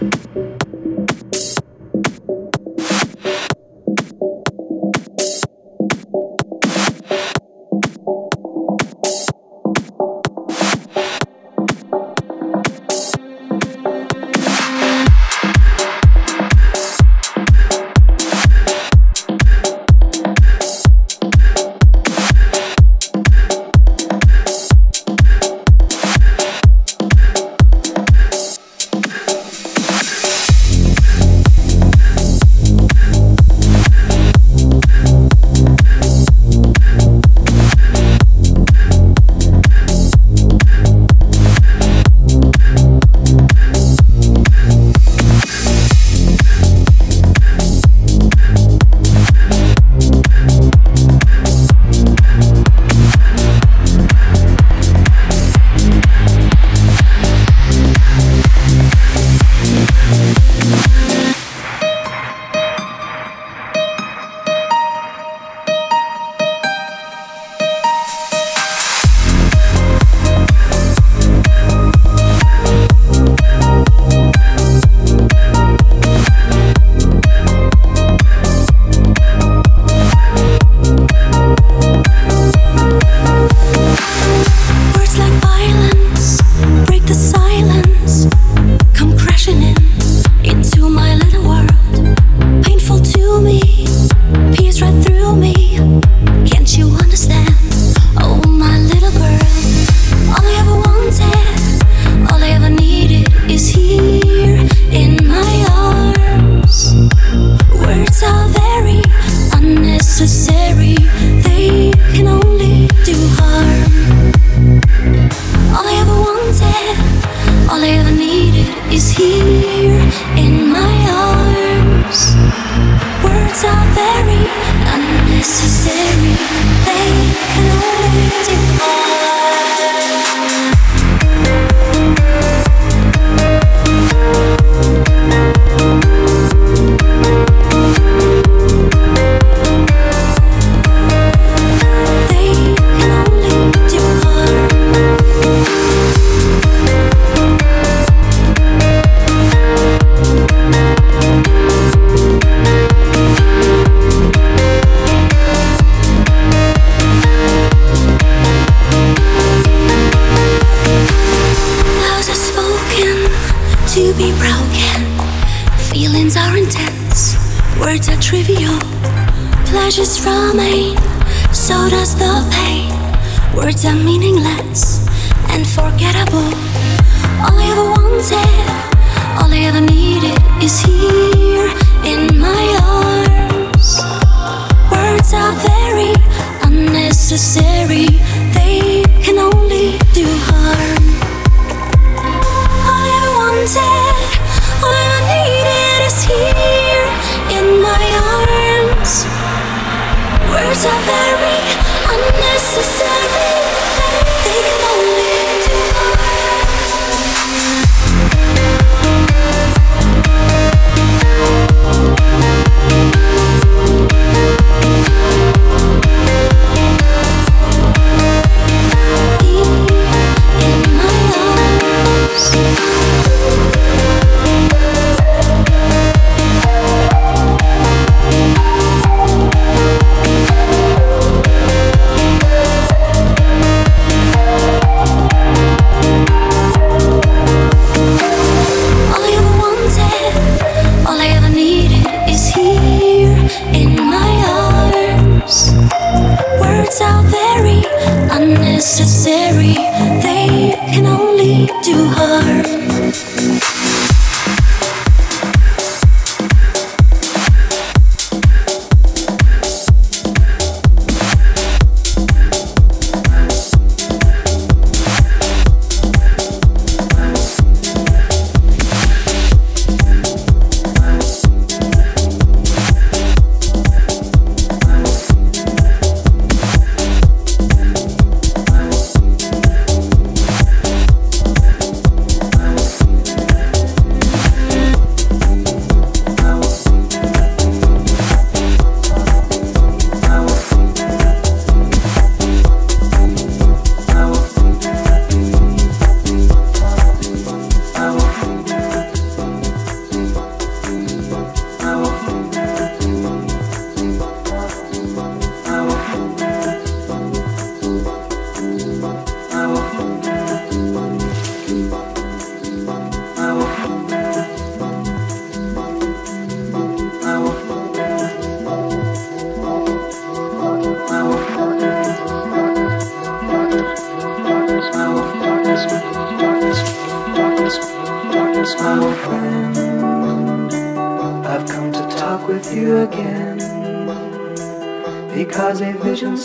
you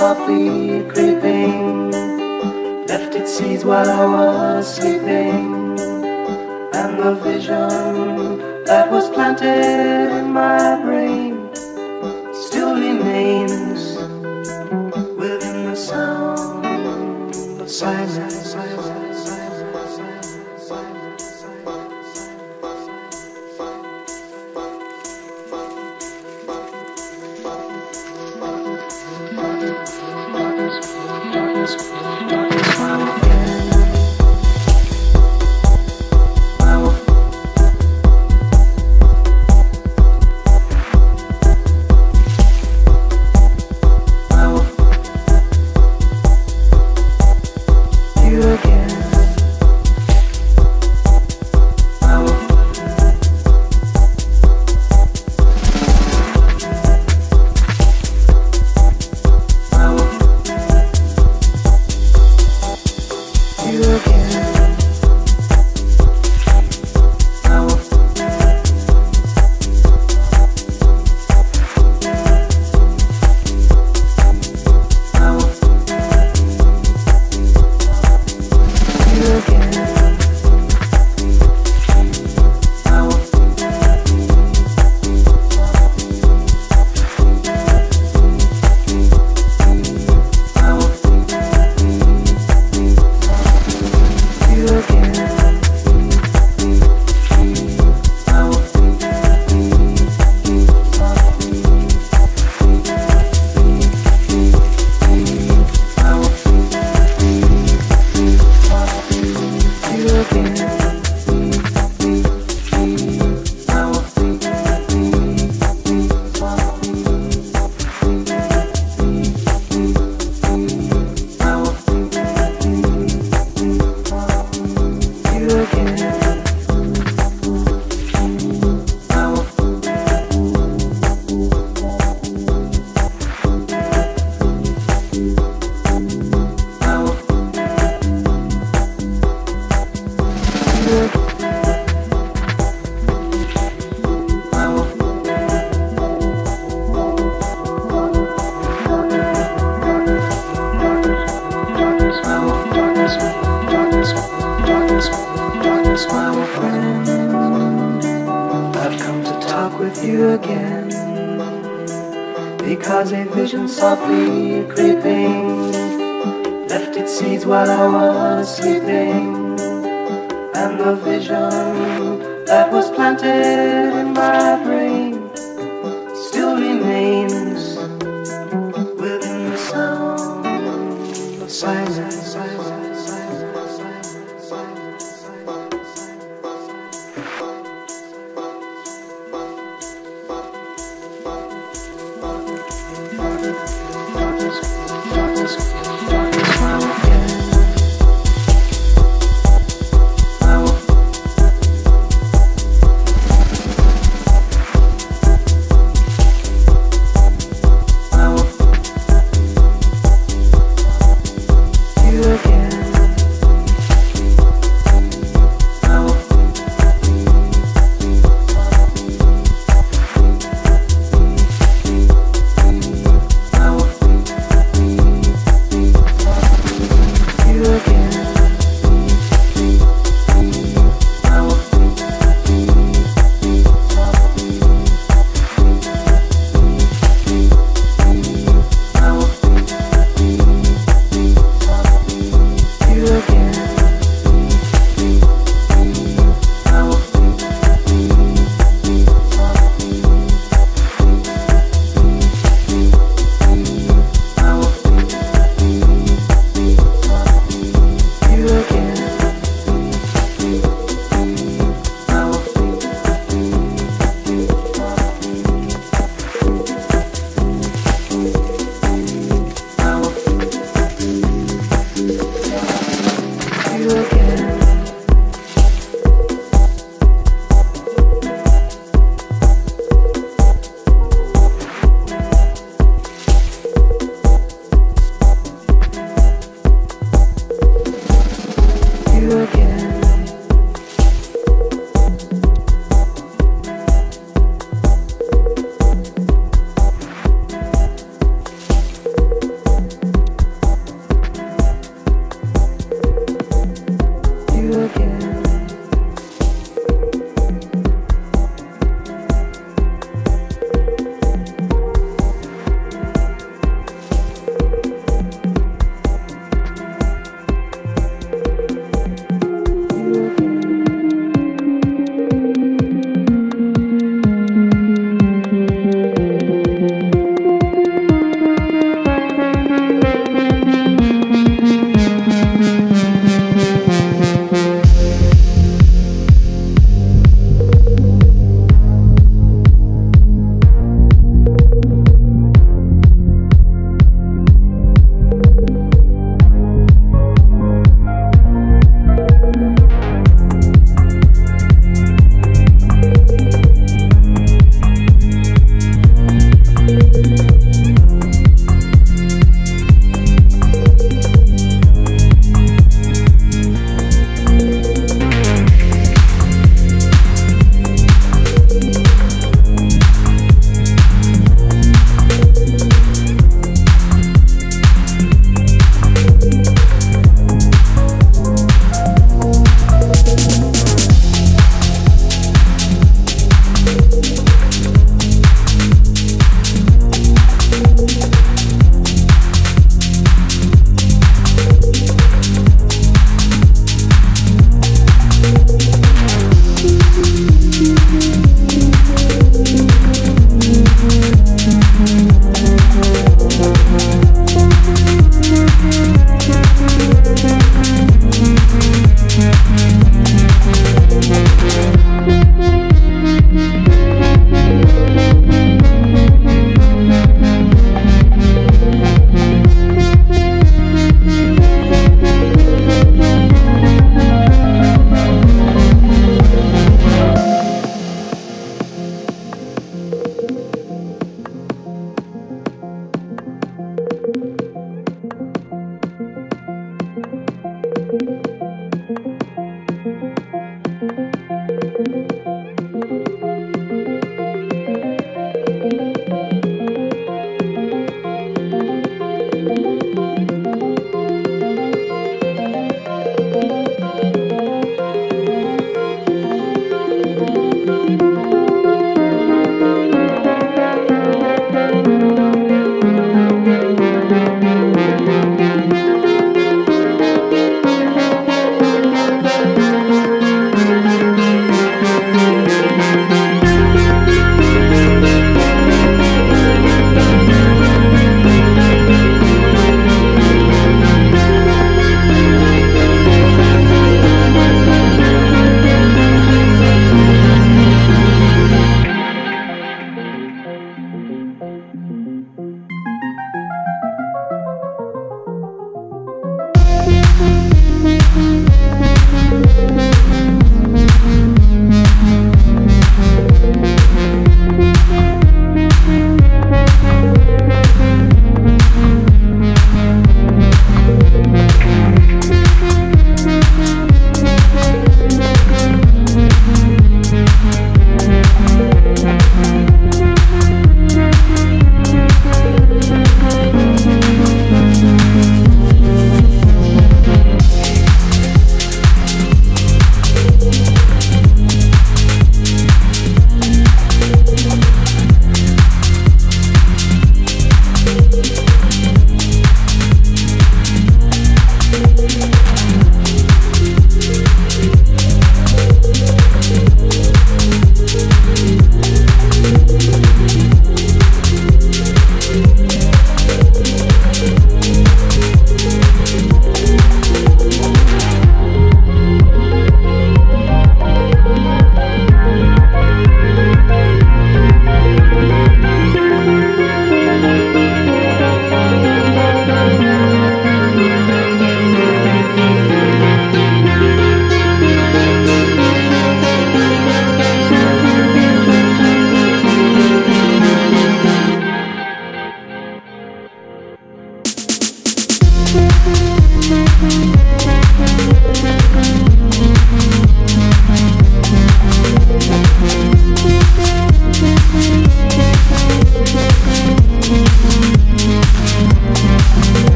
softly creeping, left its seeds while I was sleeping, and the vision that was planted in my brain.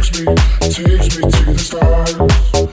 Nightmare, to the nightmare.